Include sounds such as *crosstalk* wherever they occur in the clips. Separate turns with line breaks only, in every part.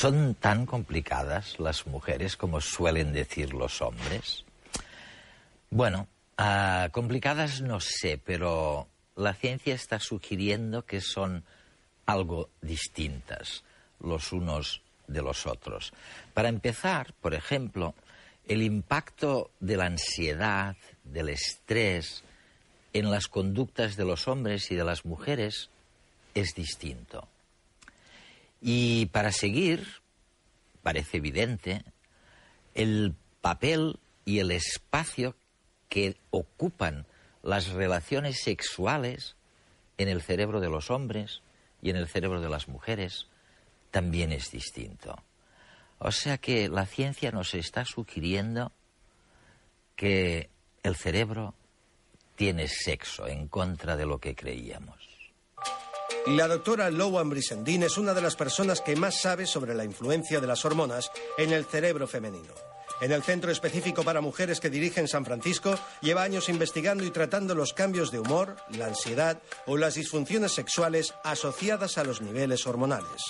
¿Son tan complicadas las mujeres como suelen decir los hombres? Bueno, uh, complicadas no sé, pero la ciencia está sugiriendo que son algo distintas los unos de los otros. Para empezar, por ejemplo, el impacto de la ansiedad, del estrés en las conductas de los hombres y de las mujeres es distinto. Y para seguir, parece evidente, el papel y el espacio que ocupan las relaciones sexuales en el cerebro de los hombres y en el cerebro de las mujeres también es distinto. O sea que la ciencia nos está sugiriendo que el cerebro tiene sexo en contra de lo que creíamos.
La doctora Lowan Brisendin es una de las personas que más sabe sobre la influencia de las hormonas en el cerebro femenino. En el Centro Específico para Mujeres que dirige en San Francisco, lleva años investigando y tratando los cambios de humor, la ansiedad o las disfunciones sexuales asociadas a los niveles hormonales.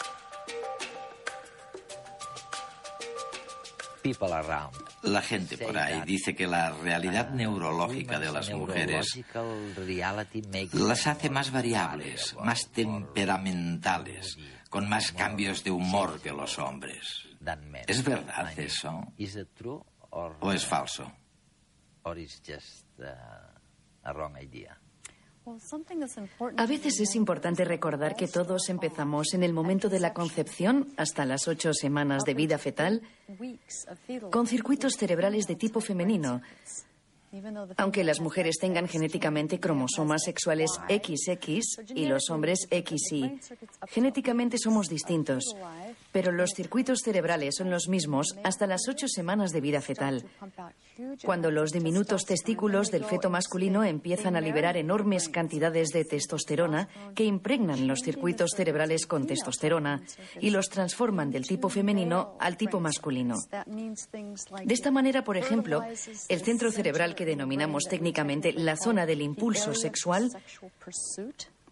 La gente por ahí dice que la realidad neurológica de las mujeres las hace más variables, más temperamentales, con más cambios de humor que los hombres. ¿Es verdad eso? ¿O es falso?
A veces es importante recordar que todos empezamos en el momento de la concepción hasta las ocho semanas de vida fetal con circuitos cerebrales de tipo femenino, aunque las mujeres tengan genéticamente cromosomas sexuales XX y los hombres XY, genéticamente somos distintos, pero los circuitos cerebrales son los mismos hasta las ocho semanas de vida fetal. Cuando los diminutos testículos del feto masculino empiezan a liberar enormes cantidades de testosterona que impregnan los circuitos cerebrales con testosterona y los transforman del tipo femenino al tipo masculino. De esta manera, por ejemplo, el centro cerebral que denominamos técnicamente la zona del impulso sexual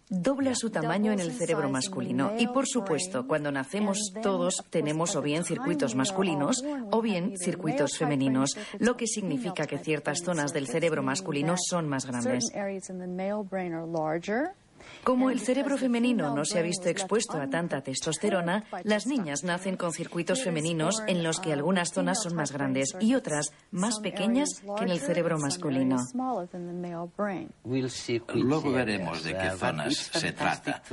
dobla su tamaño en el cerebro masculino. Y por supuesto, cuando nacemos todos tenemos o bien circuitos masculinos o bien circuitos femeninos, lo que significa que ciertas zonas del cerebro masculino son más grandes. Como el cerebro femenino no se ha visto expuesto a tanta testosterona, las niñas nacen con circuitos femeninos en los que algunas zonas son más grandes y otras más pequeñas que en el cerebro masculino.
Luego veremos de qué zonas se trata.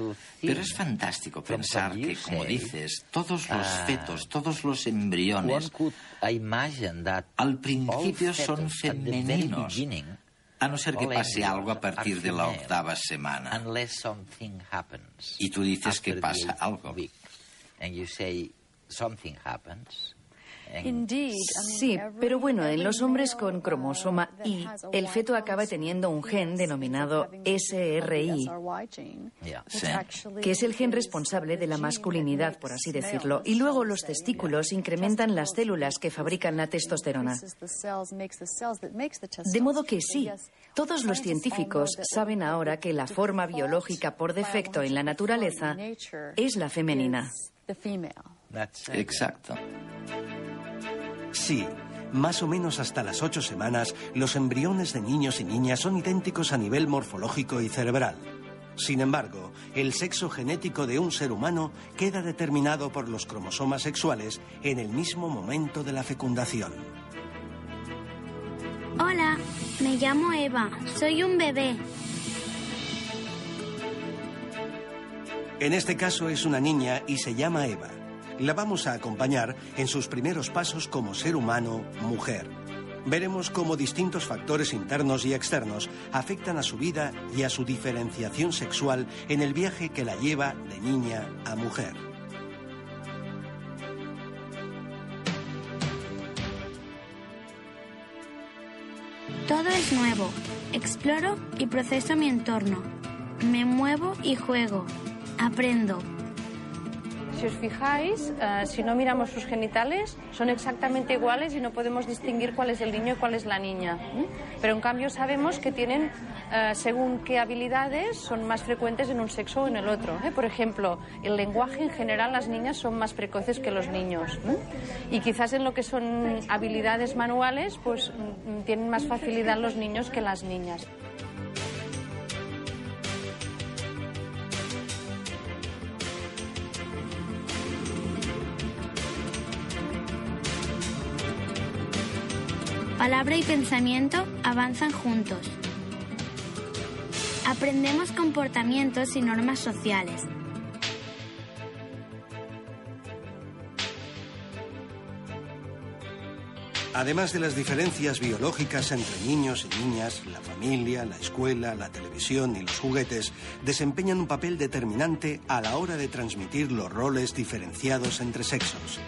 Pero es fantástico pensar que, como dices, todos los fetos, todos los embriones, al principio son femeninos. A no ser que pase algo a partir de la octava semana. Y tú dices que pasa algo.
Sí, pero bueno, en los hombres con cromosoma Y, el feto acaba teniendo un gen denominado SRI, que es el gen responsable de la masculinidad, por así decirlo. Y luego los testículos incrementan las células que fabrican la testosterona. De modo que sí, todos los científicos saben ahora que la forma biológica por defecto en la naturaleza es la femenina.
Exacto.
Sí, más o menos hasta las ocho semanas, los embriones de niños y niñas son idénticos a nivel morfológico y cerebral. Sin embargo, el sexo genético de un ser humano queda determinado por los cromosomas sexuales en el mismo momento de la fecundación.
Hola, me llamo Eva, soy un bebé.
En este caso es una niña y se llama Eva la vamos a acompañar en sus primeros pasos como ser humano, mujer. Veremos cómo distintos factores internos y externos afectan a su vida y a su diferenciación sexual en el viaje que la lleva de niña a mujer.
Todo es nuevo. Exploro y proceso mi entorno. Me muevo y juego. Aprendo.
Si os fijáis, eh, si no miramos sus genitales, son exactamente iguales y no podemos distinguir cuál es el niño y cuál es la niña. Pero en cambio sabemos que tienen, eh, según qué habilidades, son más frecuentes en un sexo o en el otro. ¿eh? Por ejemplo, el lenguaje en general las niñas son más precoces que los niños. Y quizás en lo que son habilidades manuales, pues mm, tienen más facilidad los niños que las niñas.
Palabra y pensamiento avanzan juntos. Aprendemos comportamientos y normas sociales.
Además de las diferencias biológicas entre niños y niñas, la familia, la escuela, la televisión y los juguetes desempeñan un papel determinante a la hora de transmitir los roles diferenciados entre sexos.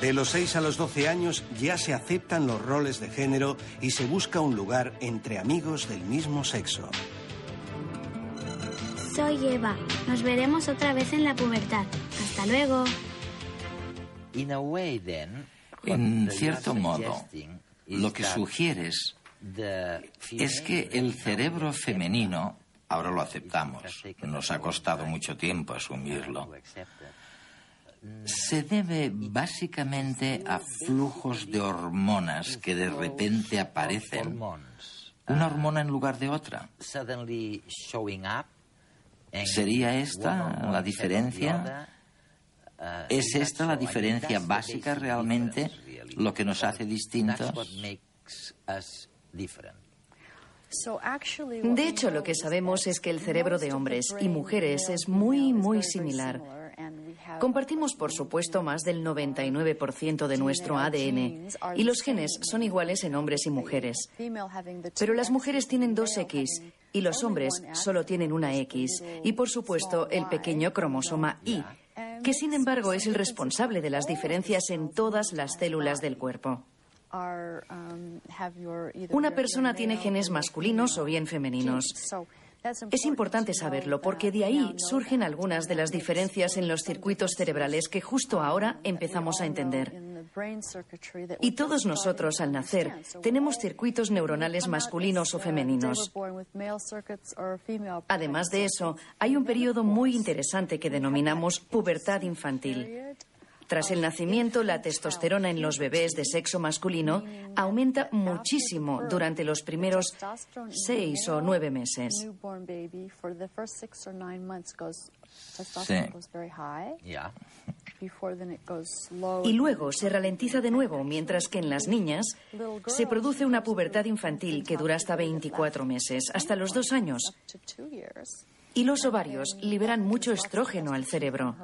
De los 6 a los 12 años ya se aceptan los roles de género y se busca un lugar entre amigos del mismo sexo.
Soy Eva. Nos veremos otra vez en la pubertad. Hasta luego.
En cierto modo, lo que sugieres es que el cerebro femenino, ahora lo aceptamos, nos ha costado mucho tiempo asumirlo, se debe básicamente a flujos de hormonas que de repente aparecen. Una hormona en lugar de otra. ¿Sería esta la diferencia? ¿Es esta la diferencia básica realmente lo que nos hace distintos?
De hecho, lo que sabemos es que el cerebro de hombres y mujeres es muy, muy similar. Compartimos, por supuesto, más del 99% de nuestro ADN y los genes son iguales en hombres y mujeres. Pero las mujeres tienen dos X y los hombres solo tienen una X y, por supuesto, el pequeño cromosoma Y, que sin embargo es el responsable de las diferencias en todas las células del cuerpo. Una persona tiene genes masculinos o bien femeninos. Es importante saberlo porque de ahí surgen algunas de las diferencias en los circuitos cerebrales que justo ahora empezamos a entender. Y todos nosotros al nacer tenemos circuitos neuronales masculinos o femeninos. Además de eso, hay un periodo muy interesante que denominamos pubertad infantil. Tras el nacimiento, la testosterona en los bebés de sexo masculino aumenta muchísimo durante los primeros seis o nueve meses. Y luego se ralentiza de nuevo, mientras que en las niñas se produce una pubertad infantil que dura hasta 24 meses, hasta los dos años. Y los ovarios liberan mucho estrógeno al cerebro.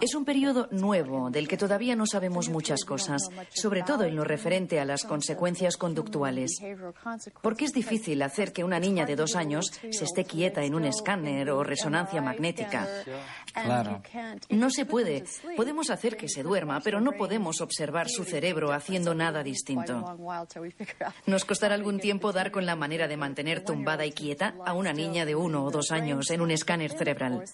Es un periodo nuevo del que todavía no sabemos muchas cosas, sobre todo en lo referente a las consecuencias conductuales. Porque es difícil hacer que una niña de dos años se esté quieta en un escáner o resonancia magnética.
Claro.
No se puede. Podemos hacer que se duerma, pero no podemos observar su cerebro haciendo nada distinto. Nos costará algún tiempo dar con la manera de mantener tumbada y quieta a una niña de uno o dos años en un escáner cerebral.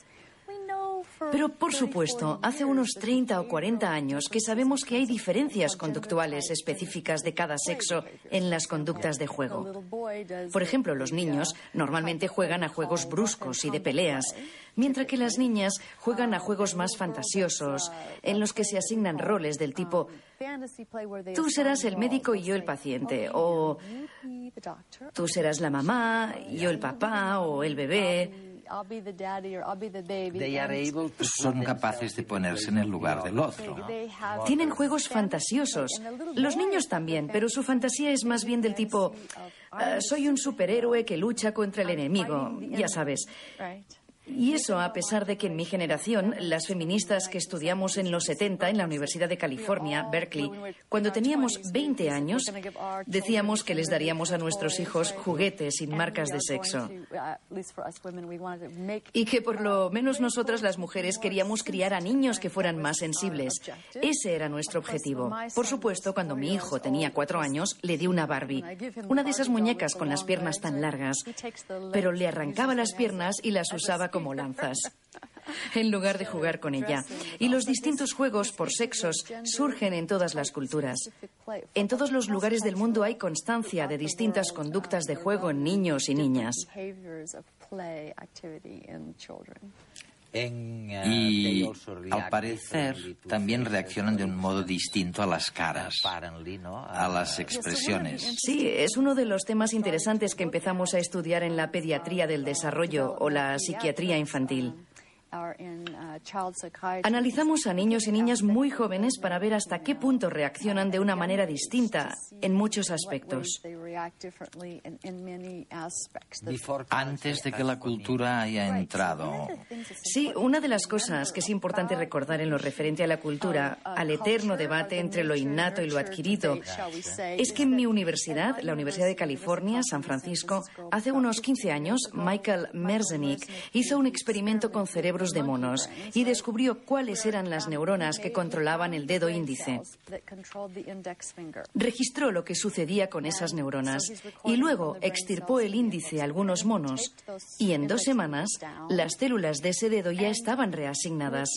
Pero, por supuesto, hace unos 30 o 40 años que sabemos que hay diferencias conductuales específicas de cada sexo en las conductas de juego. Por ejemplo, los niños normalmente juegan a juegos bruscos y de peleas, mientras que las niñas juegan a juegos más fantasiosos, en los que se asignan roles del tipo tú serás el médico y yo el paciente, o tú serás la mamá, yo el papá o el bebé.
Son capaces de ponerse en el lugar del otro.
Tienen juegos fantasiosos. Los niños también, pero su fantasía es más bien del tipo, ah, soy un superhéroe que lucha contra el enemigo, ya sabes. Y eso a pesar de que en mi generación, las feministas que estudiamos en los 70 en la Universidad de California, Berkeley, cuando teníamos 20 años, decíamos que les daríamos a nuestros hijos juguetes sin marcas de sexo. Y que por lo menos nosotras las mujeres queríamos criar a niños que fueran más sensibles. Ese era nuestro objetivo. Por supuesto, cuando mi hijo tenía cuatro años, le di una Barbie, una de esas muñecas con las piernas tan largas, pero le arrancaba las piernas y las usaba como lanzas. en lugar de jugar con ella. Y los distintos juegos por sexos surgen en todas las culturas. En todos los lugares del mundo hay constancia de distintas conductas de juego en niños y niñas.
Eh, y al parecer también reaccionan de un modo distinto a las caras, a las expresiones.
Sí, es uno de los temas interesantes que empezamos a estudiar en la pediatría del desarrollo o la psiquiatría infantil. Uh, Analizamos a niños y niñas muy jóvenes para ver hasta qué punto reaccionan de una manera distinta en muchos aspectos.
Antes de que la cultura haya entrado.
Sí, una de las cosas que es importante recordar en lo referente a la cultura, uh, al eterno debate entre lo innato y lo adquirido, es que en mi universidad, la Universidad de California, San Francisco, hace unos 15 años, Michael Merzenich hizo un experimento con cerebros de monos y descubrió cuáles eran las neuronas que controlaban el dedo índice. Registró lo que sucedía con esas neuronas y luego extirpó el índice a algunos monos y en dos semanas las células de ese dedo ya estaban reasignadas.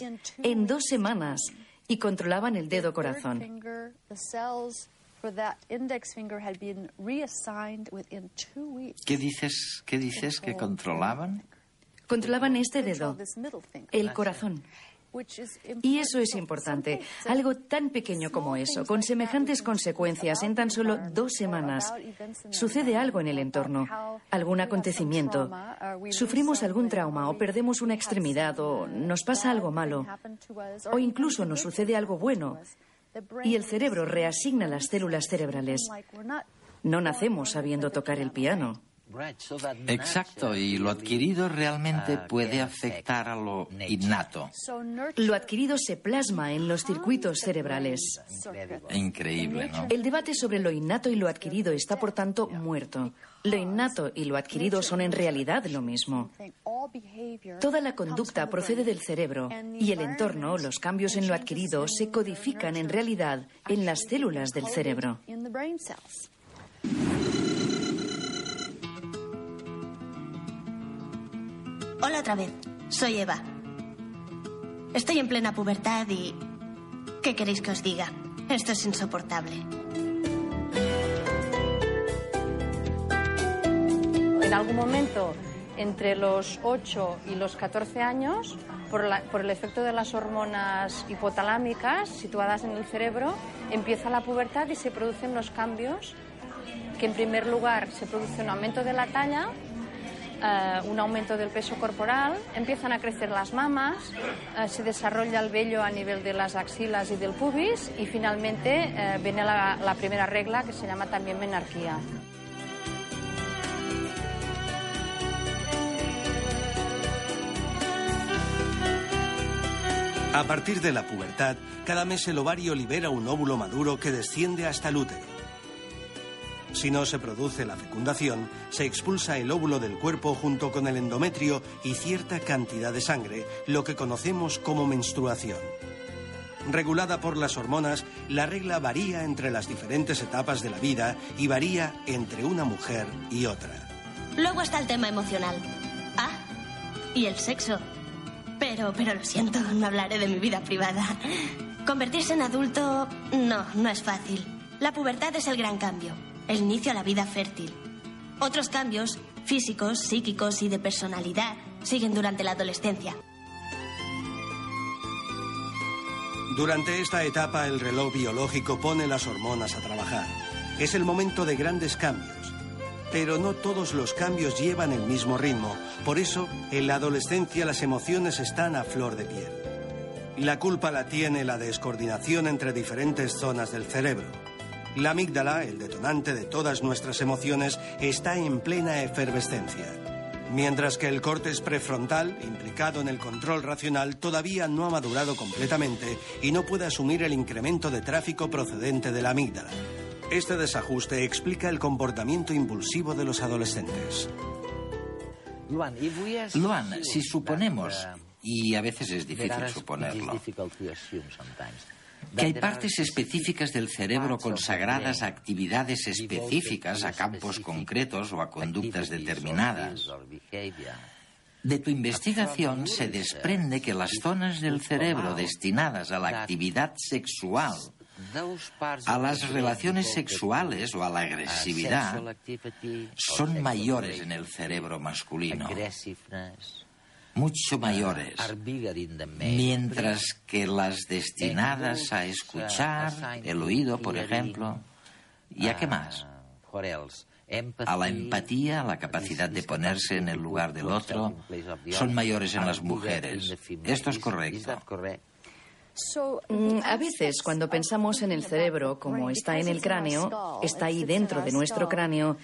En dos semanas y controlaban el dedo corazón.
¿Qué dices, qué dices que controlaban?
Controlaban este dedo, el corazón. Y eso es importante. Algo tan pequeño como eso, con semejantes consecuencias en tan solo dos semanas. Sucede algo en el entorno, algún acontecimiento. Sufrimos algún trauma o perdemos una extremidad o nos pasa algo malo. O incluso nos sucede algo bueno. Y el cerebro reasigna las células cerebrales. No nacemos sabiendo tocar el piano.
Exacto, y lo adquirido realmente puede afectar a lo innato.
Lo adquirido se plasma en los circuitos cerebrales.
Increíble, ¿no?
El debate sobre lo innato y lo adquirido está, por tanto, muerto. Lo innato y lo adquirido son en realidad lo mismo. Toda la conducta procede del cerebro y el entorno, los cambios en lo adquirido, se codifican en realidad en las células del cerebro.
Hola otra vez, soy Eva. Estoy en plena pubertad y... ¿Qué queréis que os diga? Esto es insoportable.
En algún momento, entre los 8 y los 14 años, por, por, el efecto de las hormonas hipotalámicas situadas en el cerebro, empieza la pubertad y se producen los cambios que en primer lugar se produce un aumento de la talla eh, un aumento del peso corporal, empiezan a crecer las mamas, eh, se desarrolla el vello a nivel de las axilas y del pubis y finalmente eh, viene la, la primera regla que se llama también menarquía.
A partir de la pubertad, cada mes el ovario libera un óvulo maduro que desciende hasta el útero. Si no se produce la fecundación, se expulsa el óvulo del cuerpo junto con el endometrio y cierta cantidad de sangre, lo que conocemos como menstruación. Regulada por las hormonas, la regla varía entre las diferentes etapas de la vida y varía entre una mujer y otra.
Luego está el tema emocional. Ah, y el sexo. Pero, pero lo siento, no hablaré de mi vida privada. Convertirse en adulto, no, no es fácil. La pubertad es el gran cambio el inicio a la vida fértil. Otros cambios, físicos, psíquicos y de personalidad, siguen durante la adolescencia.
Durante esta etapa el reloj biológico pone las hormonas a trabajar. Es el momento de grandes cambios. Pero no todos los cambios llevan el mismo ritmo. Por eso, en la adolescencia las emociones están a flor de piel. La culpa la tiene la descoordinación entre diferentes zonas del cerebro. La amígdala, el detonante de todas nuestras emociones, está en plena efervescencia. Mientras que el córtex prefrontal, implicado en el control racional, todavía no ha madurado completamente y no puede asumir el incremento de tráfico procedente de la amígdala. Este desajuste explica el comportamiento impulsivo de los adolescentes.
Luan, si suponemos, y a veces es difícil suponerlo, que hay partes específicas del cerebro consagradas a actividades específicas, a campos concretos o a conductas determinadas. De tu investigación se desprende que las zonas del cerebro destinadas a la actividad sexual, a las relaciones sexuales o a la agresividad, son mayores en el cerebro masculino mucho mayores, mientras que las destinadas a escuchar, el oído, por ejemplo, ¿y a qué más? A la empatía, a la capacidad de ponerse en el lugar del otro, son mayores en las mujeres. Esto es correcto.
Mm, a veces, cuando pensamos en el cerebro como está en el cráneo, está ahí dentro de nuestro cráneo,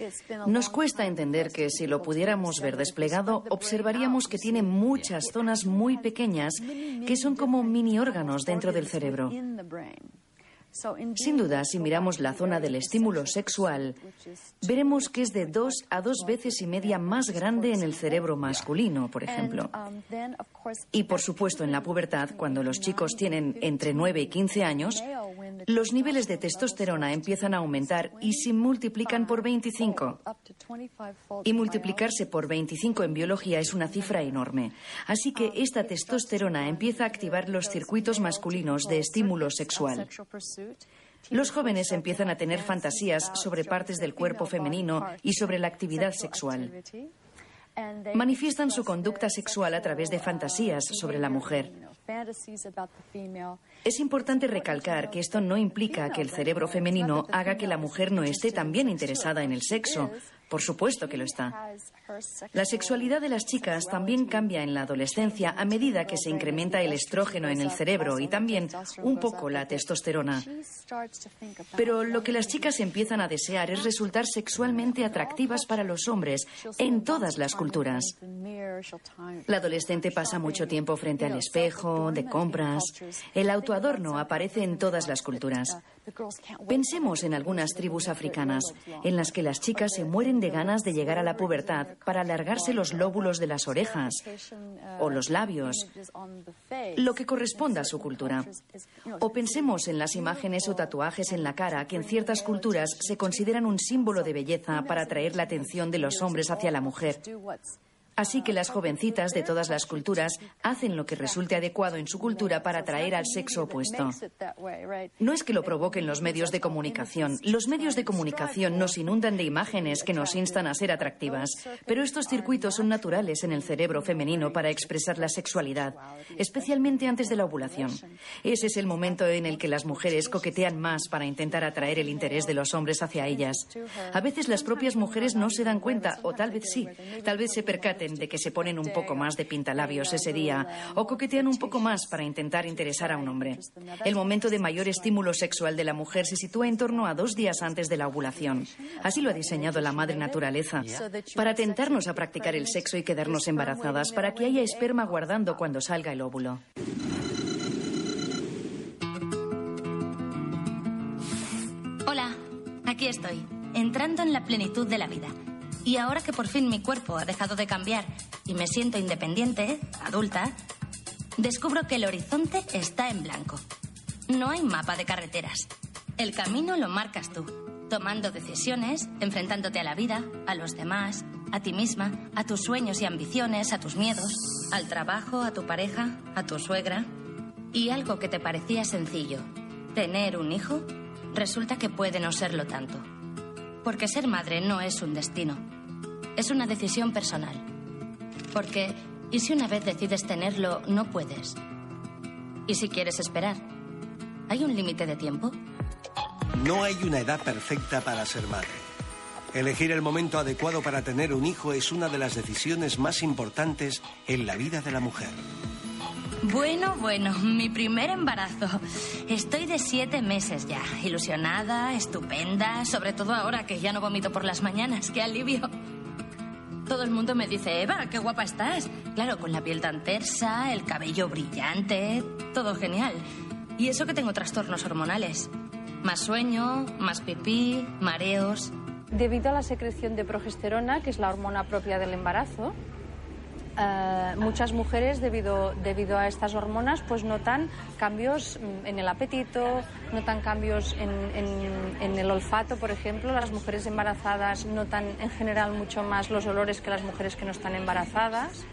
nos cuesta entender que si lo pudiéramos ver desplegado, observaríamos que tiene muchas zonas muy pequeñas que son como mini órganos dentro del cerebro. Sin duda, si miramos la zona del estímulo sexual, veremos que es de dos a dos veces y media más grande en el cerebro masculino, por ejemplo. Y por supuesto, en la pubertad, cuando los chicos tienen entre 9 y 15 años, los niveles de testosterona empiezan a aumentar y se multiplican por 25. Y multiplicarse por 25 en biología es una cifra enorme. Así que esta testosterona empieza a activar los circuitos masculinos de estímulo sexual. Los jóvenes empiezan a tener fantasías sobre partes del cuerpo femenino y sobre la actividad sexual. Manifiestan su conducta sexual a través de fantasías sobre la mujer. Es importante recalcar que esto no implica que el cerebro femenino haga que la mujer no esté también interesada en el sexo, por supuesto que lo está. La sexualidad de las chicas también cambia en la adolescencia a medida que se incrementa el estrógeno en el cerebro y también un poco la testosterona. Pero lo que las chicas empiezan a desear es resultar sexualmente atractivas para los hombres en todas las culturas. La adolescente pasa mucho tiempo frente al espejo, de compras. El autoadorno aparece en todas las culturas. Pensemos en algunas tribus africanas en las que las chicas se mueren de ganas de llegar a la pubertad para alargarse los lóbulos de las orejas o los labios, lo que corresponda a su cultura. O pensemos en las imágenes o tatuajes en la cara que en ciertas culturas se consideran un símbolo de belleza para atraer la atención de los hombres hacia la mujer. Así que las jovencitas de todas las culturas hacen lo que resulte adecuado en su cultura para atraer al sexo opuesto. No es que lo provoquen los medios de comunicación. Los medios de comunicación nos inundan de imágenes que nos instan a ser atractivas, pero estos circuitos son naturales en el cerebro femenino para expresar la sexualidad, especialmente antes de la ovulación. Ese es el momento en el que las mujeres coquetean más para intentar atraer el interés de los hombres hacia ellas. A veces las propias mujeres no se dan cuenta, o tal vez sí, tal vez se percaten de que se ponen un poco más de pintalabios ese día o coquetean un poco más para intentar interesar a un hombre. El momento de mayor estímulo sexual de la mujer se sitúa en torno a dos días antes de la ovulación. Así lo ha diseñado la madre naturaleza, para tentarnos a practicar el sexo y quedarnos embarazadas, para que haya esperma guardando cuando salga el óvulo.
Hola, aquí estoy, entrando en la plenitud de la vida. Y ahora que por fin mi cuerpo ha dejado de cambiar y me siento independiente, adulta, descubro que el horizonte está en blanco. No hay mapa de carreteras. El camino lo marcas tú, tomando decisiones, enfrentándote a la vida, a los demás, a ti misma, a tus sueños y ambiciones, a tus miedos, al trabajo, a tu pareja, a tu suegra. Y algo que te parecía sencillo, tener un hijo, resulta que puede no serlo tanto. Porque ser madre no es un destino, es una decisión personal. Porque, ¿y si una vez decides tenerlo, no puedes? ¿Y si quieres esperar? ¿Hay un límite de tiempo?
No hay una edad perfecta para ser madre. Elegir el momento adecuado para tener un hijo es una de las decisiones más importantes en la vida de la mujer.
Bueno, bueno, mi primer embarazo. Estoy de siete meses ya. Ilusionada, estupenda, sobre todo ahora que ya no vomito por las mañanas. ¡Qué alivio! Todo el mundo me dice, Eva, qué guapa estás. Claro, con la piel tan tersa, el cabello brillante, todo genial. Y eso que tengo trastornos hormonales. Más sueño, más pipí, mareos.
Debido a la secreción de progesterona, que es la hormona propia del embarazo, eh, muchas mujeres debido, debido a estas hormonas pues notan cambios mm, en el apetito, notan cambios en, el olfato, por ejemplo. Las mujeres embarazadas notan en general mucho más los olores que las mujeres que no están embarazadas.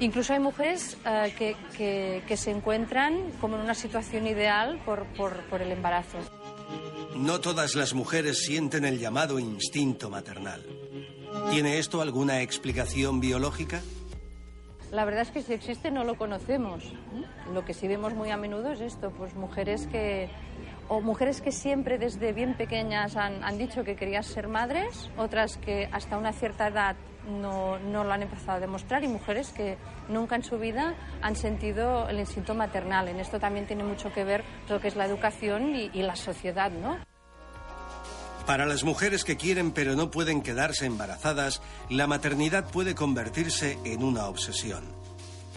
Incluso hay mujeres eh, que, que, se encuentran como en una situación ideal por, por el embarazo.
No todas las mujeres sienten el llamado instinto maternal. ¿Tiene esto alguna explicación biológica?
La verdad es que si existe no lo conocemos. Lo que sí vemos muy a menudo es esto, pues mujeres que o mujeres que siempre desde bien pequeñas han, han dicho que querían ser madres, otras que hasta una cierta edad no, no, lo han empezado a demostrar y mujeres que nunca en su vida han sentido el instinto maternal. En esto también tiene mucho que ver lo que es la educación y, y la sociedad, ¿no?
Para las mujeres que quieren pero no pueden quedarse embarazadas, la maternidad puede convertirse en una obsesión.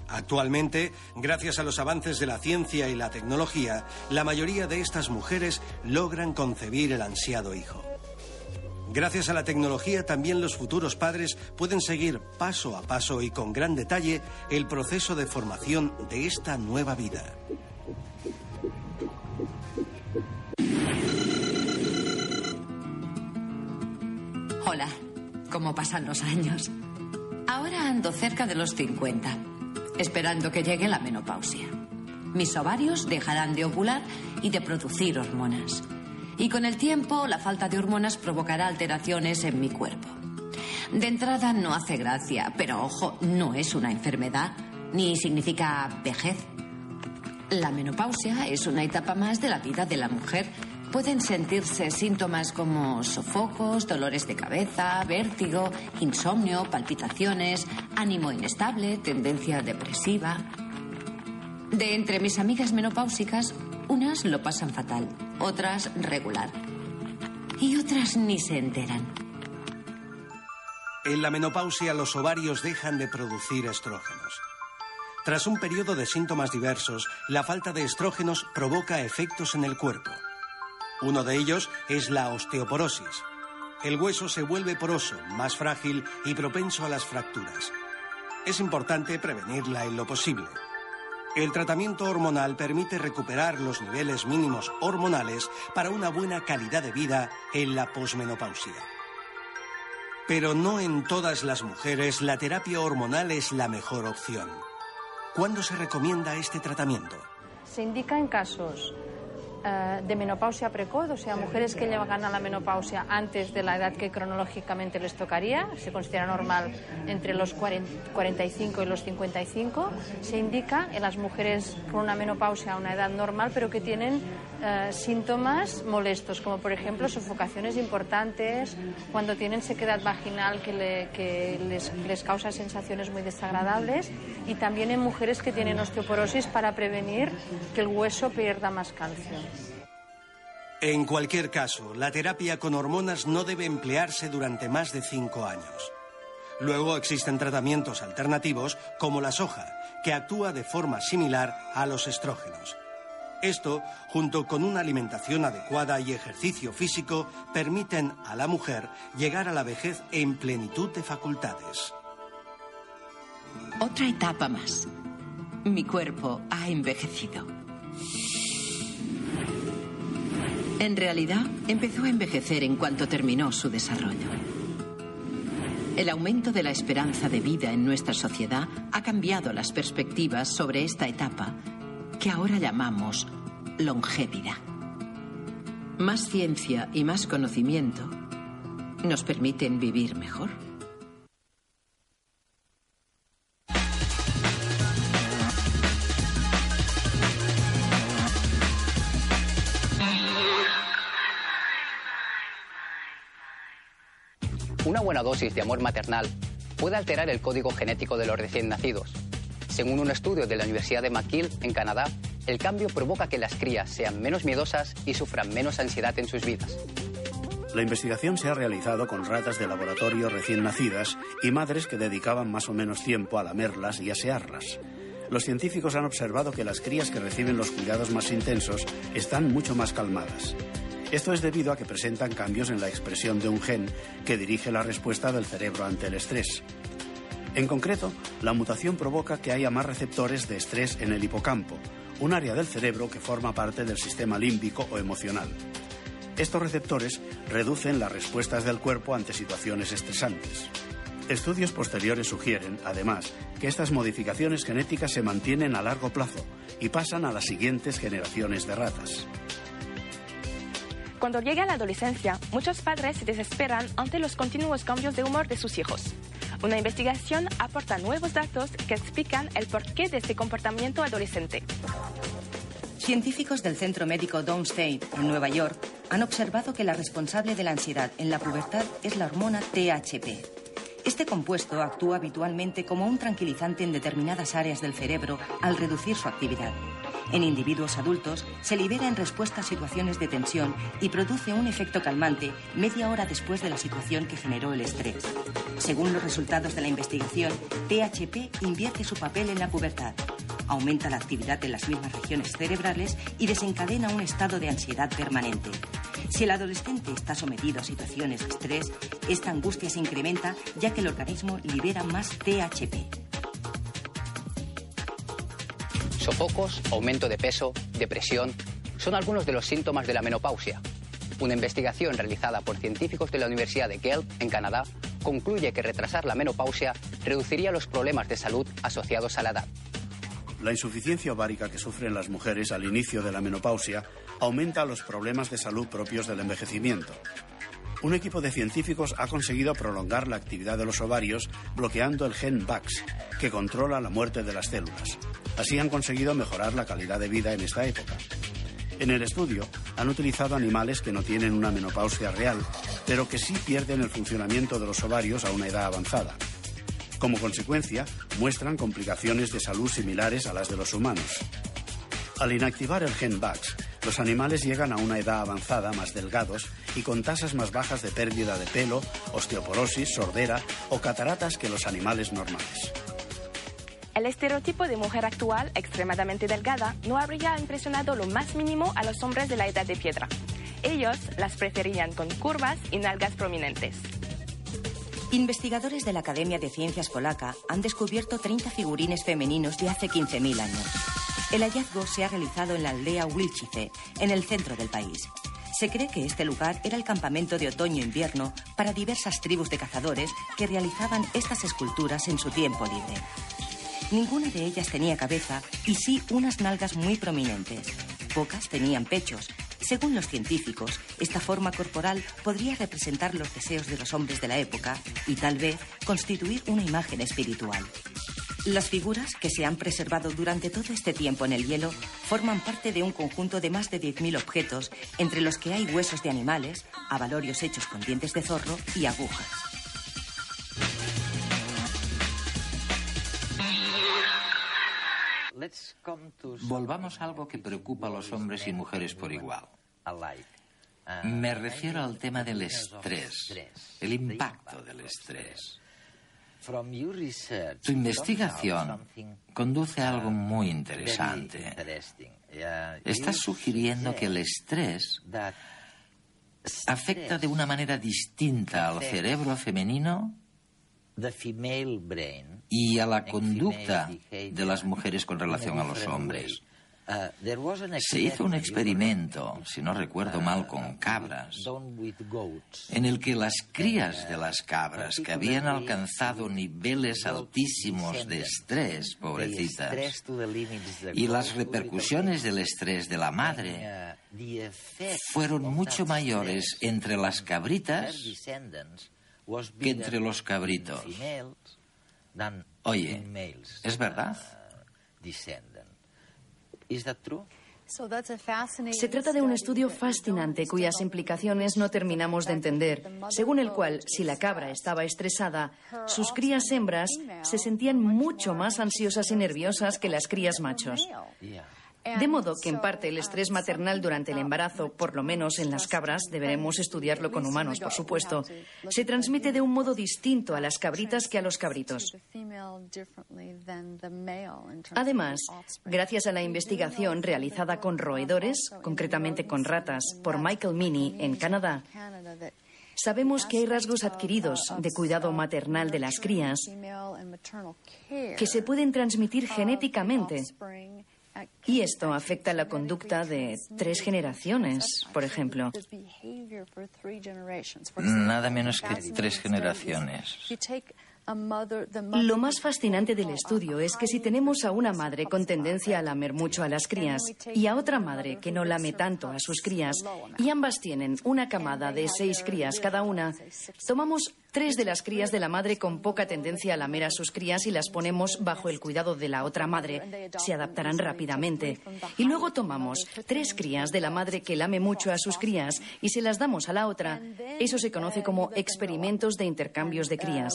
Actualmente, gracias a los avances de la ciencia y la tecnología, la mayoría de estas mujeres logran concebir el ansiado hijo. Gracias a la tecnología, también los futuros padres pueden seguir paso a paso y con gran detalle el proceso de formación de esta nueva vida.
Hola, ¿cómo pasan los años? Ahora ando cerca de los 50, esperando que llegue la menopausia. Mis ovarios dejarán de ovular y de producir hormonas. Y con el tiempo, la falta de hormonas provocará alteraciones en mi cuerpo. De entrada no hace gracia, pero ojo, no es una enfermedad, ni significa vejez. La menopausia es una etapa más de la vida de la mujer Pueden sentirse síntomas como sofocos, dolores de cabeza, vértigo, insomnio, palpitaciones, ánimo inestable, tendencia depresiva. De entre mis amigas menopáusicas, unas lo pasan fatal, otras regular. Y otras ni se enteran.
En la menopausia los ovarios dejan de producir estrógenos. Tras un periodo de síntomas diversos, la falta de estrógenos provoca efectos en el cuerpo. Uno de ellos es la osteoporosis. El hueso se vuelve poroso, más frágil y propenso a las fracturas. Es importante prevenirla en lo posible. El tratamiento hormonal permite recuperar los niveles mínimos hormonales para una buena calidad de vida en la posmenopausia. Pero no en todas las mujeres la terapia hormonal es la mejor opción. ¿Cuándo se recomienda este tratamiento?
Se indica en casos eh, de menopausia precoz, o sea, mujeres que llegan a la menopausia antes de la edad que cronológicamente les tocaría, se considera normal entre los 45 y los 55, se indica en las mujeres con una menopausia a una edad normal, pero que tienen eh, síntomas molestos, como por ejemplo sofocaciones importantes, cuando tienen sequedad vaginal que, que les, les causa sensaciones muy desagradables, y también en mujeres que tienen osteoporosis para prevenir que el hueso pierda más calcio.
En cualquier caso, la terapia con hormonas no debe emplearse durante más de cinco años. Luego existen tratamientos alternativos como la soja, que actúa de forma similar a los estrógenos. Esto, junto con una alimentación adecuada y ejercicio físico, permiten a la mujer llegar a la vejez en plenitud de facultades.
Otra etapa más. Mi cuerpo ha envejecido. En realidad, empezó a envejecer en cuanto terminó su desarrollo. El aumento de la esperanza de vida en nuestra sociedad ha cambiado las perspectivas sobre esta etapa que ahora llamamos longevidad. Más ciencia y más conocimiento nos permiten vivir mejor.
Una buena dosis de amor maternal puede alterar el código genético de los recién nacidos. Según un estudio de la Universidad de McGill, en Canadá, el cambio provoca que las crías sean menos miedosas y sufran menos ansiedad en sus vidas.
La investigación se ha realizado con ratas de laboratorio recién nacidas y madres que dedicaban más o menos tiempo a lamerlas y asearlas. Los científicos han observado que las crías que reciben los cuidados más intensos están mucho más calmadas. Esto es debido a que presentan cambios en la expresión de un gen que dirige la respuesta del cerebro ante el estrés. En concreto, la mutación provoca que haya más receptores de estrés en el hipocampo, un área del cerebro que forma parte del sistema límbico o emocional. Estos receptores reducen las respuestas del cuerpo ante situaciones estresantes. Estudios posteriores sugieren, además, que estas modificaciones genéticas se mantienen a largo plazo y pasan a las siguientes generaciones de ratas.
Cuando llega la adolescencia, muchos padres se desesperan ante los continuos cambios de humor de sus hijos. Una investigación aporta nuevos datos que explican el porqué de este comportamiento adolescente.
Científicos del Centro Médico Downstate, en Nueva York, han observado que la responsable de la ansiedad en la pubertad es la hormona THP. Este compuesto actúa habitualmente como un tranquilizante en determinadas áreas del cerebro al reducir su actividad. En individuos adultos se libera en respuesta a situaciones de tensión y produce un efecto calmante media hora después de la situación que generó el estrés. Según los resultados de la investigación, THP invierte su papel en la pubertad. Aumenta la actividad en las mismas regiones cerebrales y desencadena un estado de ansiedad permanente. Si el adolescente está sometido a situaciones de estrés, esta angustia se incrementa ya que el organismo libera más THP.
Sofocos, aumento de peso, depresión, son algunos de los síntomas de la menopausia. Una investigación realizada por científicos de la Universidad de Guelph, en Canadá, concluye que retrasar la menopausia reduciría los problemas de salud asociados a la edad.
La insuficiencia ovárica que sufren las mujeres al inicio de la menopausia aumenta los problemas de salud propios del envejecimiento. Un equipo de científicos ha conseguido prolongar la actividad de los ovarios bloqueando el gen VAX, que controla la muerte de las células. Así han conseguido mejorar la calidad de vida en esta época. En el estudio han utilizado animales que no tienen una menopausia real, pero que sí pierden el funcionamiento de los ovarios a una edad avanzada. Como consecuencia, muestran complicaciones de salud similares a las de los humanos. Al inactivar el gen VAX, los animales llegan a una edad avanzada más delgados y con tasas más bajas de pérdida de pelo, osteoporosis, sordera o cataratas que los animales normales.
El estereotipo de mujer actual extremadamente delgada no habría impresionado lo más mínimo a los hombres de la edad de piedra. Ellos las preferían con curvas y nalgas prominentes.
Investigadores de la Academia de Ciencias Polaca han descubierto 30 figurines femeninos de hace 15.000 años. El hallazgo se ha realizado en la aldea Wilchice, en el centro del país. Se cree que este lugar era el campamento de otoño-invierno para diversas tribus de cazadores que realizaban estas esculturas en su tiempo libre. Ninguna de ellas tenía cabeza y sí unas nalgas muy prominentes. Pocas tenían pechos. Según los científicos, esta forma corporal podría representar los deseos de los hombres de la época y tal vez constituir una imagen espiritual. Las figuras, que se han preservado durante todo este tiempo en el hielo, forman parte de un conjunto de más de 10.000 objetos, entre los que hay huesos de animales, avalorios hechos con dientes de zorro y agujas.
Volvamos a algo que preocupa a los hombres y mujeres por igual. Me refiero al tema del estrés, el impacto del estrés. Tu investigación conduce a algo muy interesante. Estás sugiriendo que el estrés afecta de una manera distinta al cerebro femenino y a la conducta de las mujeres con relación a los hombres. Uh, Se hizo un experimento, si no recuerdo mal, con uh, cabras, en el que las crías de las cabras que habían alcanzado niveles altísimos de estrés, pobrecitas, y las repercusiones del estrés de la madre fueron mucho mayores entre las cabritas que entre los cabritos. Oye, ¿es verdad?
Se trata de un estudio fascinante cuyas implicaciones no terminamos de entender, según el cual, si la cabra estaba estresada, sus crías hembras se sentían mucho más ansiosas y nerviosas que las crías machos. De modo que, en parte, el estrés maternal durante el embarazo, por lo menos en las cabras, deberemos estudiarlo con humanos, por supuesto, se transmite de un modo distinto a las cabritas que a los cabritos. Además, gracias a la investigación realizada con roedores, concretamente con ratas, por Michael Meany en Canadá, Sabemos que hay rasgos adquiridos de cuidado maternal de las crías que se pueden transmitir genéticamente y esto afecta la conducta de tres generaciones, por ejemplo.
Nada menos que tres generaciones.
Lo más fascinante del estudio es que si tenemos a una madre con tendencia a lamer mucho a las crías y a otra madre que no lame tanto a sus crías, y ambas tienen una camada de seis crías cada una, tomamos tres de las crías de la madre con poca tendencia a lamer a sus crías y las ponemos bajo el cuidado de la otra madre. Se adaptarán rápidamente. Y luego tomamos tres crías de la madre que lame mucho a sus crías y se las damos a la otra. Eso se conoce como experimentos de intercambios de crías.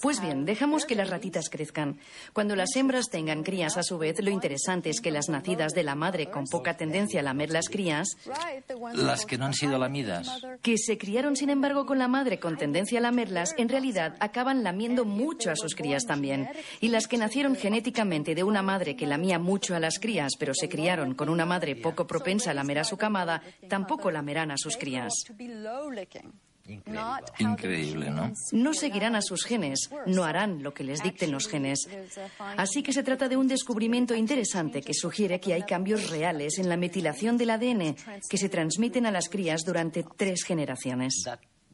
Pues bien, dejamos que las ratitas crezcan. Cuando las hembras tengan crías a su vez, lo interesante es que las nacidas de la madre con poca tendencia a lamer las crías,
las que no han sido lamidas,
que se criaron sin embargo con la madre con tendencia a lamerlas, en realidad acaban lamiendo mucho a sus crías también. Y las que nacieron genéticamente de una madre que lamía mucho a las crías, pero se criaron con una madre poco propensa a lamer a su camada, tampoco lamerán a sus crías.
Increíble. ¿no?
No seguirán a sus genes, no harán lo que les dicten los genes. Así que se trata de un descubrimiento interesante que sugiere que hay cambios reales en la metilación del ADN que se transmiten a las crías durante tres generaciones.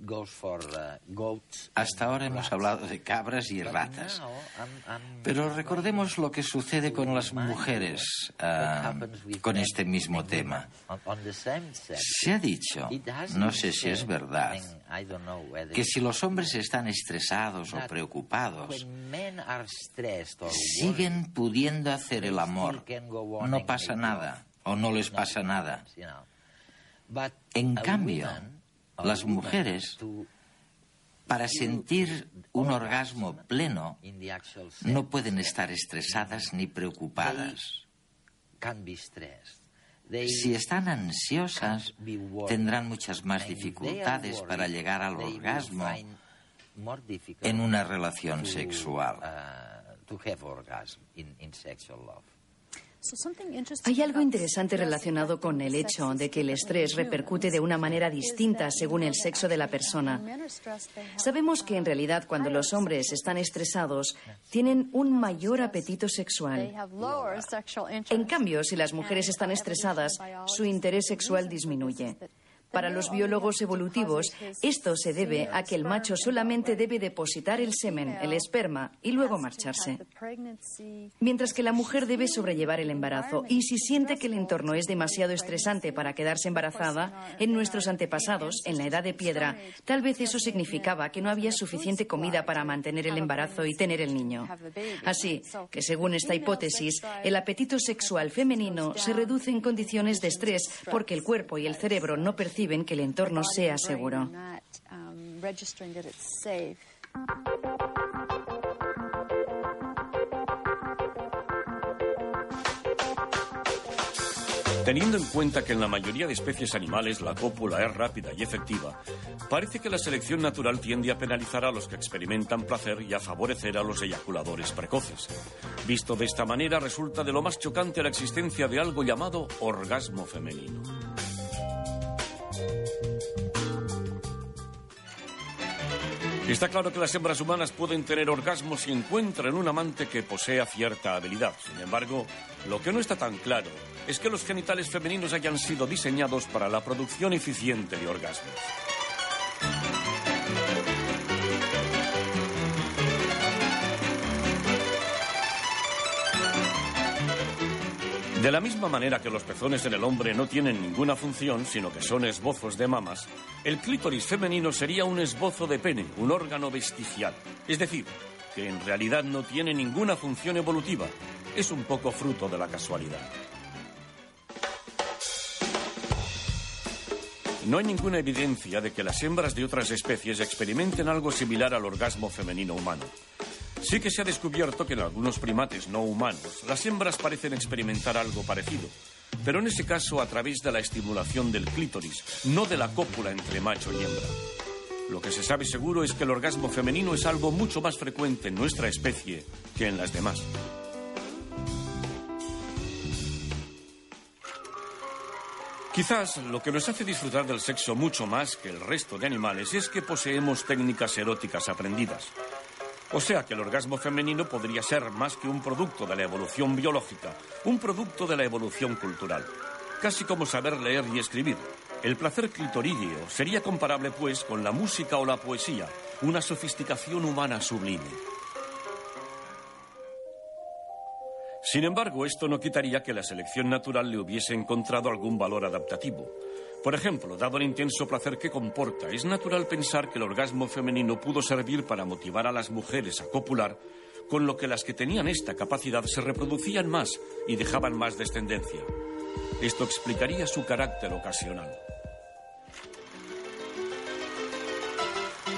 Uh, Hasta ahora hemos hablado de cabras y ratas. Pero recordemos lo que sucede con las mujeres uh, con este mismo tema. Se ha dicho, no sé si es verdad, que si los hombres están estresados o preocupados, siguen pudiendo hacer el amor. No pasa nada o no les pasa nada. En cambio, las mujeres, para sentir un orgasmo pleno, no pueden estar estresadas ni preocupadas. Si están ansiosas, tendrán muchas más dificultades para llegar al orgasmo en una relación sexual.
Hay algo interesante relacionado con el hecho de que el estrés repercute de una manera distinta según el sexo de la persona. Sabemos que en realidad cuando los hombres están estresados tienen un mayor apetito sexual. En cambio, si las mujeres están estresadas, su interés sexual disminuye. Para los biólogos evolutivos, esto se debe a que el macho solamente debe depositar el semen, el esperma, y luego marcharse. Mientras que la mujer debe sobrellevar el embarazo. Y si siente que el entorno es demasiado estresante para quedarse embarazada, en nuestros antepasados, en la edad de piedra, tal vez eso significaba que no había suficiente comida para mantener el embarazo y tener el niño. Así que, según esta hipótesis, el apetito sexual femenino se reduce en condiciones de estrés porque el cuerpo y el cerebro no perciben perciben que el entorno sea seguro.
Teniendo en cuenta que en la mayoría de especies animales la cópula es rápida y efectiva, parece que la selección natural tiende a penalizar a los que experimentan placer y a favorecer a los eyaculadores precoces. Visto de esta manera, resulta de lo más chocante la existencia de algo llamado orgasmo femenino. Está claro que las hembras humanas pueden tener orgasmos si encuentran un amante que posea cierta habilidad. Sin embargo, lo que no está tan claro es que los genitales femeninos hayan sido diseñados para la producción eficiente de orgasmos. De la misma manera que los pezones en el hombre no tienen ninguna función, sino que son esbozos de mamas, el clítoris femenino sería un esbozo de pene, un órgano vestigial. Es decir, que en realidad no tiene ninguna función evolutiva. Es un poco fruto de la casualidad. No hay ninguna evidencia de que las hembras de otras especies experimenten algo similar al orgasmo femenino humano. Sí que se ha descubierto que en algunos primates no humanos las hembras parecen experimentar algo parecido, pero en ese caso a través de la estimulación del clítoris, no de la cópula entre macho y hembra. Lo que se sabe seguro es que el orgasmo femenino es algo mucho más frecuente en nuestra especie que en las demás. Quizás lo que nos hace disfrutar del sexo mucho más que el resto de animales es que poseemos técnicas eróticas aprendidas. O sea que el orgasmo femenino podría ser más que un producto de la evolución biológica, un producto de la evolución cultural. Casi como saber leer y escribir. El placer clitorídeo sería comparable, pues, con la música o la poesía, una sofisticación humana sublime. Sin embargo, esto no quitaría que la selección natural le hubiese encontrado algún valor adaptativo. Por ejemplo, dado el intenso placer que comporta, es natural pensar que el orgasmo femenino pudo servir para motivar a las mujeres a copular, con lo que las que tenían esta capacidad se reproducían más y dejaban más descendencia. Esto explicaría su carácter ocasional.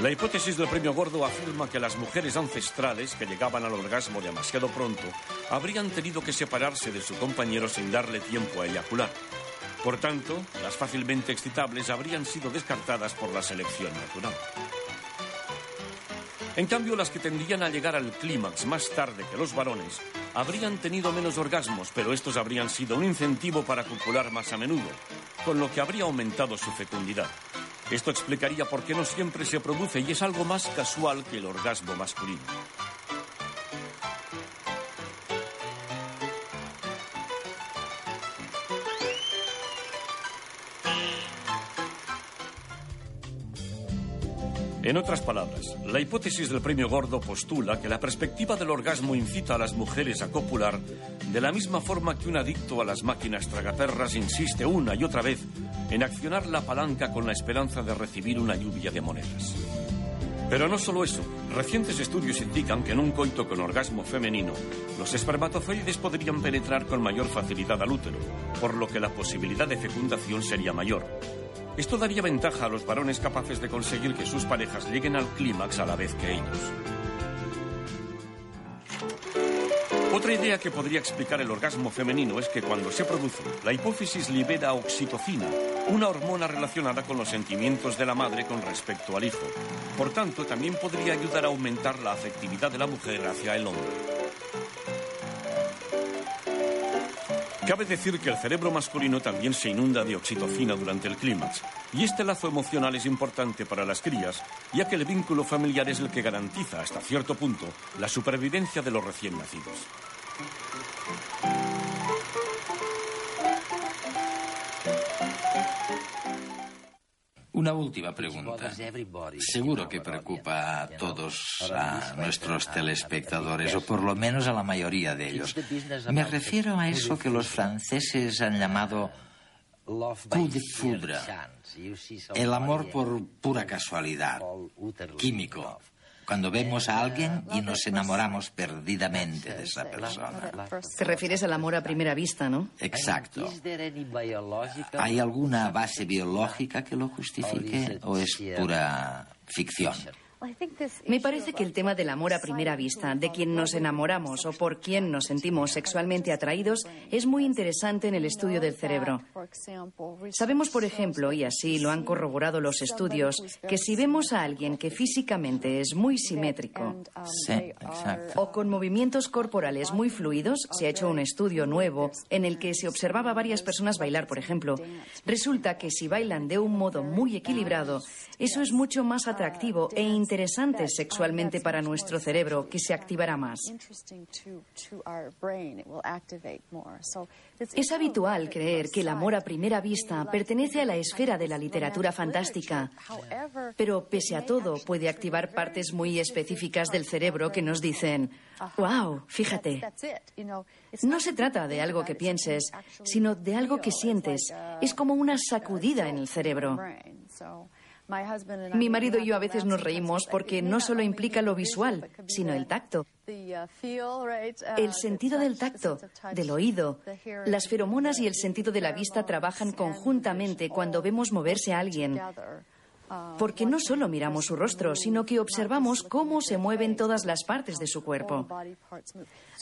La hipótesis del premio Gordo afirma que las mujeres ancestrales que llegaban al orgasmo demasiado pronto habrían tenido que separarse de su compañero sin darle tiempo a eyacular. Por tanto, las fácilmente excitables habrían sido descartadas por la selección natural. En cambio, las que tendrían a llegar al clímax más tarde que los varones habrían tenido menos orgasmos, pero estos habrían sido un incentivo para copular más a menudo, con lo que habría aumentado su fecundidad. Esto explicaría por qué no siempre se produce y es algo más casual que el orgasmo masculino. En otras palabras, la hipótesis del premio Gordo postula que la perspectiva del orgasmo incita a las mujeres a copular de la misma forma que un adicto a las máquinas tragaperras insiste una y otra vez en accionar la palanca con la esperanza de recibir una lluvia de monedas. Pero no solo eso, recientes estudios indican que en un coito con orgasmo femenino, los espermatozoides podrían penetrar con mayor facilidad al útero, por lo que la posibilidad de fecundación sería mayor. Esto daría ventaja a los varones capaces de conseguir que sus parejas lleguen al clímax a la vez que ellos. Otra idea que podría explicar el orgasmo femenino es que cuando se produce, la hipófisis libera oxitocina, una hormona relacionada con los sentimientos de la madre con respecto al hijo. Por tanto, también podría ayudar a aumentar la afectividad de la mujer hacia el hombre. Cabe decir que el cerebro masculino también se inunda de oxitocina durante el clímax, y este lazo emocional es importante para las crías, ya que el vínculo familiar es el que garantiza hasta cierto punto la supervivencia de los recién nacidos.
Una última pregunta. Seguro que preocupa a todos a nuestros telespectadores, o por lo menos a la mayoría de ellos. Me refiero a eso que los franceses han llamado coup de foudre, el amor por pura casualidad, químico cuando vemos a alguien y nos enamoramos perdidamente de esa persona.
Te refieres al amor a primera vista, ¿no?
Exacto. ¿Hay alguna base biológica que lo justifique o es pura ficción?
Me parece que el tema del amor a primera vista, de quien nos enamoramos o por quien nos sentimos sexualmente atraídos, es muy interesante en el estudio del cerebro. Sabemos, por ejemplo, y así lo han corroborado los estudios, que si vemos a alguien que físicamente es muy simétrico o con movimientos corporales muy fluidos, se ha hecho un estudio nuevo en el que se observaba a varias personas bailar, por ejemplo. Resulta que si bailan de un modo muy equilibrado, eso es mucho más atractivo e interesante sexualmente para nuestro cerebro, que se activará más. Es habitual creer que el amor a primera vista pertenece a la esfera de la literatura fantástica, pero pese a todo puede activar partes muy específicas del cerebro que nos dicen, wow, fíjate. No se trata de algo que pienses, sino de algo que sientes. Es como una sacudida en el cerebro. Mi marido y yo a veces nos reímos porque no solo implica lo visual, sino el tacto. El sentido del tacto, del oído, las feromonas y el sentido de la vista trabajan conjuntamente cuando vemos moverse a alguien. Porque no solo miramos su rostro, sino que observamos cómo se mueven todas las partes de su cuerpo.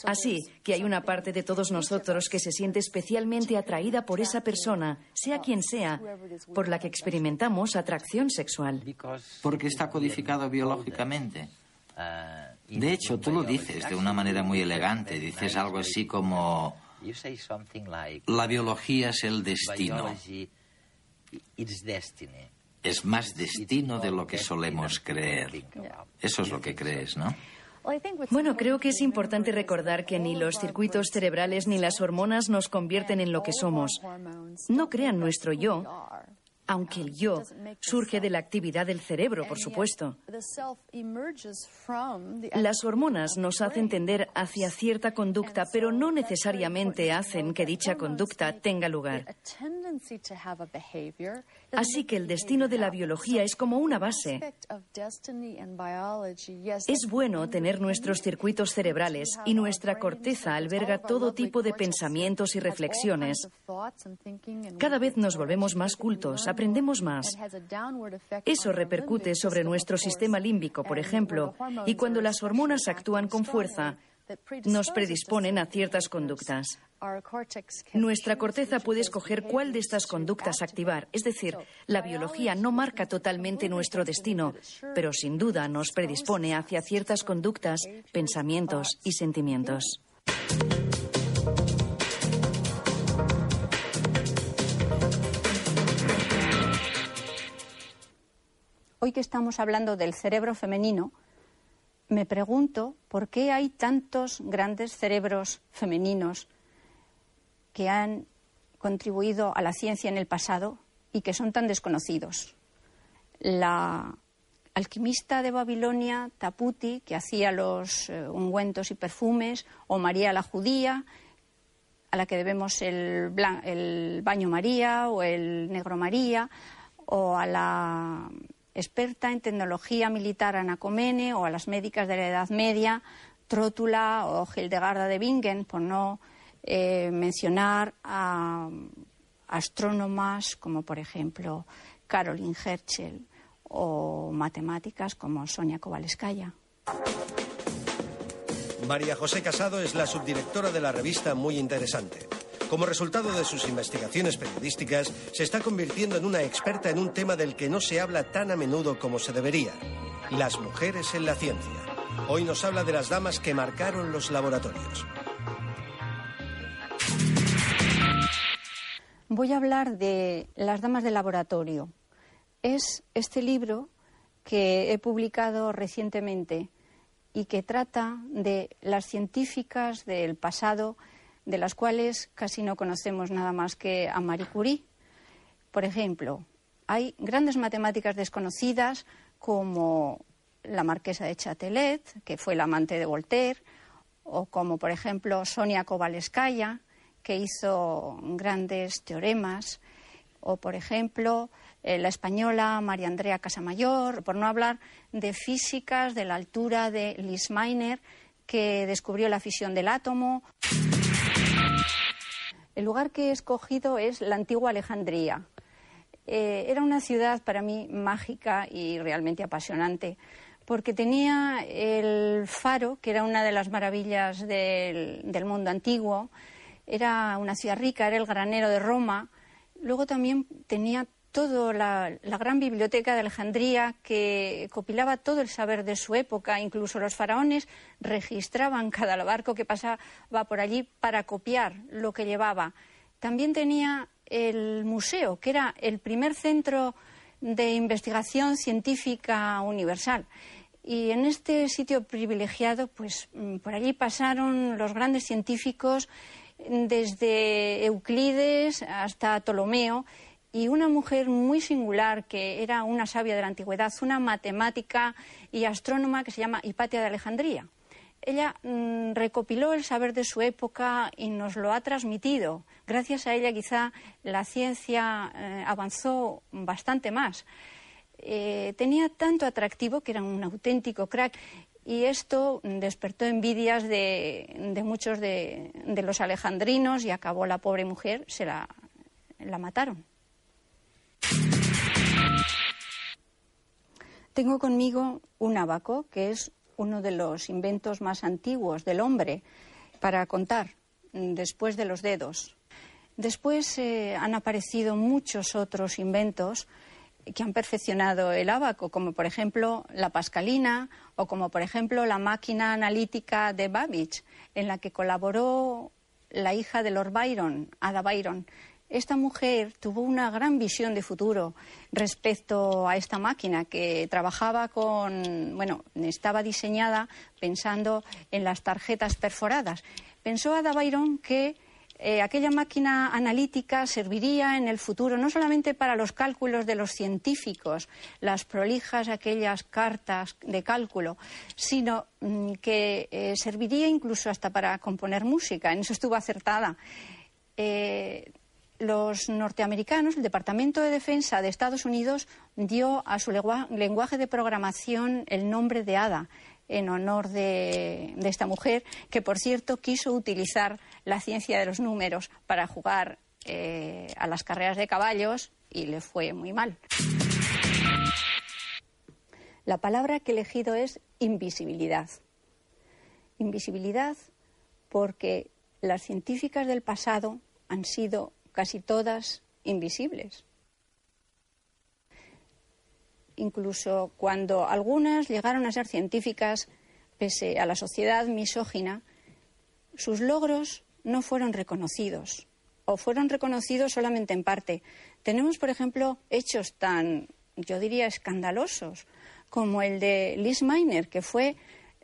Así que hay una parte de todos nosotros que se siente especialmente atraída por esa persona, sea quien sea, por la que experimentamos atracción sexual.
Porque está codificado biológicamente. De hecho, tú lo dices de una manera muy elegante. Dices algo así como... La biología es el destino. Es más destino de lo que solemos creer. Eso es lo que crees, ¿no?
Bueno, creo que es importante recordar que ni los circuitos cerebrales ni las hormonas nos convierten en lo que somos. No crean nuestro yo, aunque el yo surge de la actividad del cerebro, por supuesto. Las hormonas nos hacen tender hacia cierta conducta, pero no necesariamente hacen que dicha conducta tenga lugar. Así que el destino de la biología es como una base. Es bueno tener nuestros circuitos cerebrales y nuestra corteza alberga todo tipo de pensamientos y reflexiones. Cada vez nos volvemos más cultos, aprendemos más. Eso repercute sobre nuestro sistema límbico, por ejemplo, y cuando las hormonas actúan con fuerza, nos predisponen a ciertas conductas. Nuestra corteza puede escoger cuál de estas conductas activar, es decir, la biología no marca totalmente nuestro destino, pero sin duda nos predispone hacia ciertas conductas, pensamientos y sentimientos.
Hoy que estamos hablando del cerebro femenino, me pregunto por qué hay tantos grandes cerebros femeninos que han contribuido a la ciencia en el pasado y que son tan desconocidos. La alquimista de Babilonia, Taputi, que hacía los eh, ungüentos y perfumes, o María la judía, a la que debemos el, el baño María o el negro María, o a la experta en tecnología militar Anacomene o a las médicas de la Edad Media, Trótula o Hildegarda de Bingen, por no eh, mencionar a astrónomas como por ejemplo Caroline Herschel o matemáticas como Sonia Kovalskaya.
María José Casado es la subdirectora de la revista Muy Interesante. Como resultado de sus investigaciones periodísticas, se está convirtiendo en una experta en un tema del que no se habla tan a menudo como se debería, las mujeres en la ciencia. Hoy nos habla de las damas que marcaron los laboratorios.
Voy a hablar de Las damas del laboratorio. Es este libro que he publicado recientemente y que trata de las científicas del pasado de las cuales casi no conocemos nada más que a Marie Curie. Por ejemplo, hay grandes matemáticas desconocidas como la marquesa de Chatelet, que fue la amante de Voltaire, o como, por ejemplo, Sonia Kovalskaya, que hizo grandes teoremas, o, por ejemplo, eh, la española María Andrea Casamayor, por no hablar de físicas de la altura de Liz Miner, que descubrió la fisión del átomo. El lugar que he escogido es la antigua Alejandría. Eh, era una ciudad para mí mágica y realmente apasionante, porque tenía el faro, que era una de las maravillas del, del mundo antiguo, era una ciudad rica, era el granero de Roma. Luego también tenía toda la, gran biblioteca de Alejandría que copilaba todo el saber de su época. Incluso los faraones registraban *laughs* cada barco que pasaba por allí para copiar lo que llevaba. También tenía el museo, que era el primer centro de investigación científica universal. Y en este sitio privilegiado, pues mm, por allí pasaron los grandes científicos desde Euclides hasta Ptolomeo y una mujer muy singular que era una sabia de la antigüedad, una matemática y astrónoma que se llama Hipatia de Alejandría. Ella mm, recopiló el saber de su época y nos lo ha transmitido. Gracias a ella quizá la ciencia eh, avanzó bastante más. Eh, tenía tanto atractivo que era un auténtico crack y esto despertó envidias de, muchos de, los alejandrinos y acabó la pobre mujer, se la mataron. Tengo conmigo un abaco, que es uno de los inventos más antiguos del hombre para contar, después de los dedos. Después eh, han aparecido muchos otros inventos que han perfeccionado el abaco, como por ejemplo la pascalina o como por ejemplo la máquina analítica de Babbage, en la que colaboró la hija de Lord Byron, Ada Byron, esta mujer tuvo una gran visión de futuro respecto a esta máquina que trabajaba con, bueno, estaba diseñada pensando en las tarjetas perforadas. Pensó Ada Byron que eh, aquella máquina analítica serviría en el futuro no solamente para los cálculos de los científicos, las prolijas aquellas cartas de cálculo, sino mm, que eh, serviría incluso hasta para componer música. En eso estuvo acertada. Eh, los norteamericanos, el Departamento de Defensa de Estados Unidos, dio a su lenguaje de programación el nombre de ADA en honor de, esta mujer, que por cierto quiso utilizar la ciencia de los números para jugar eh, a las carreras de caballos y le fue muy mal. La palabra que he elegido es invisibilidad. Invisibilidad porque las científicas del pasado han sido casi todas invisibles incluso cuando algunas llegaron a ser científicas, pese a la sociedad misógina, sus logros no fueron reconocidos o fueron reconocidos solamente en parte. Tenemos, por ejemplo, hechos tan, yo diría, escandalosos como el de Liz Miner, que fue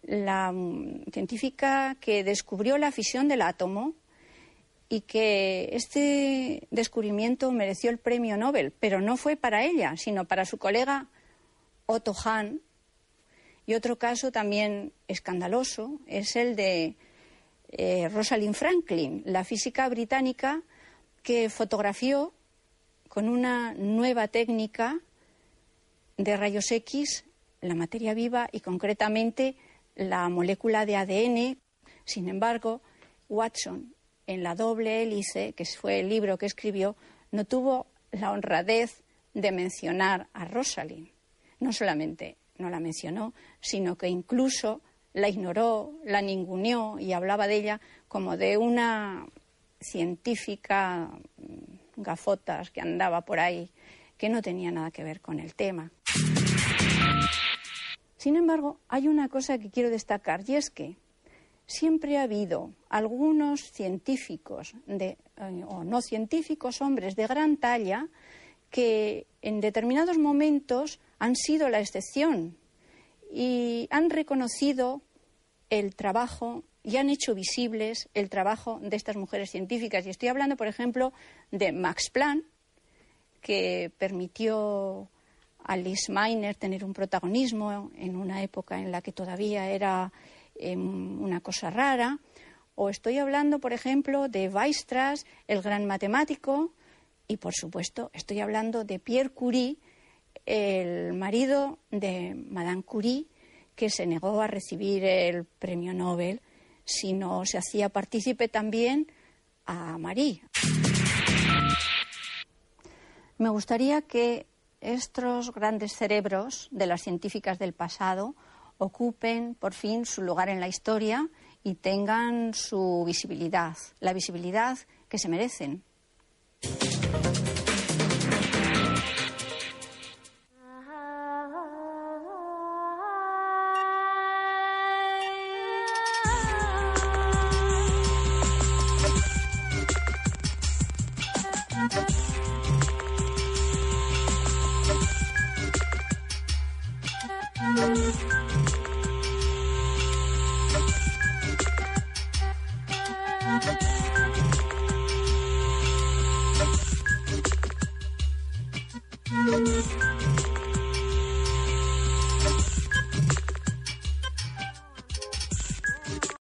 la mm, científica que descubrió la fisión del átomo y que este descubrimiento mereció el premio Nobel, pero no fue para ella, sino para su colega Otto Hahn. Y otro caso también escandaloso es el de eh, Rosalind Franklin, la física británica que fotografió con una nueva técnica de rayos X la materia viva y concretamente la molécula de ADN. Sin embargo, Watson, en la doble hélice, que fue el libro que escribió, no tuvo la honradez de mencionar a Rosalind no solamente no la mencionó, sino que incluso la ignoró, la ninguneó y hablaba de ella como de una científica mm, gafotas que andaba por ahí, que no tenía nada que ver con el tema. Sin embargo, hay una cosa que quiero destacar y es que siempre ha habido algunos científicos eh, o no científicos, hombres de gran talla, que en determinados momentos han sido la excepción y han reconocido el trabajo y han hecho visibles el trabajo de estas mujeres científicas. Y estoy hablando, por ejemplo, de Max Planck, que permitió a Liz Miner tener un protagonismo en una época en la que todavía era em, una cosa rara. O estoy hablando, por ejemplo, de Weierstrass, el gran matemático, y, por supuesto, estoy hablando de Pierre Curie, el marido de Madame Curie, que se negó a recibir el premio Nobel si no se hacía partícipe también a Marie. Me gustaría que estos grandes cerebros de las científicas del pasado ocupen por fin su lugar en la historia y tengan su visibilidad, la visibilidad que se merecen.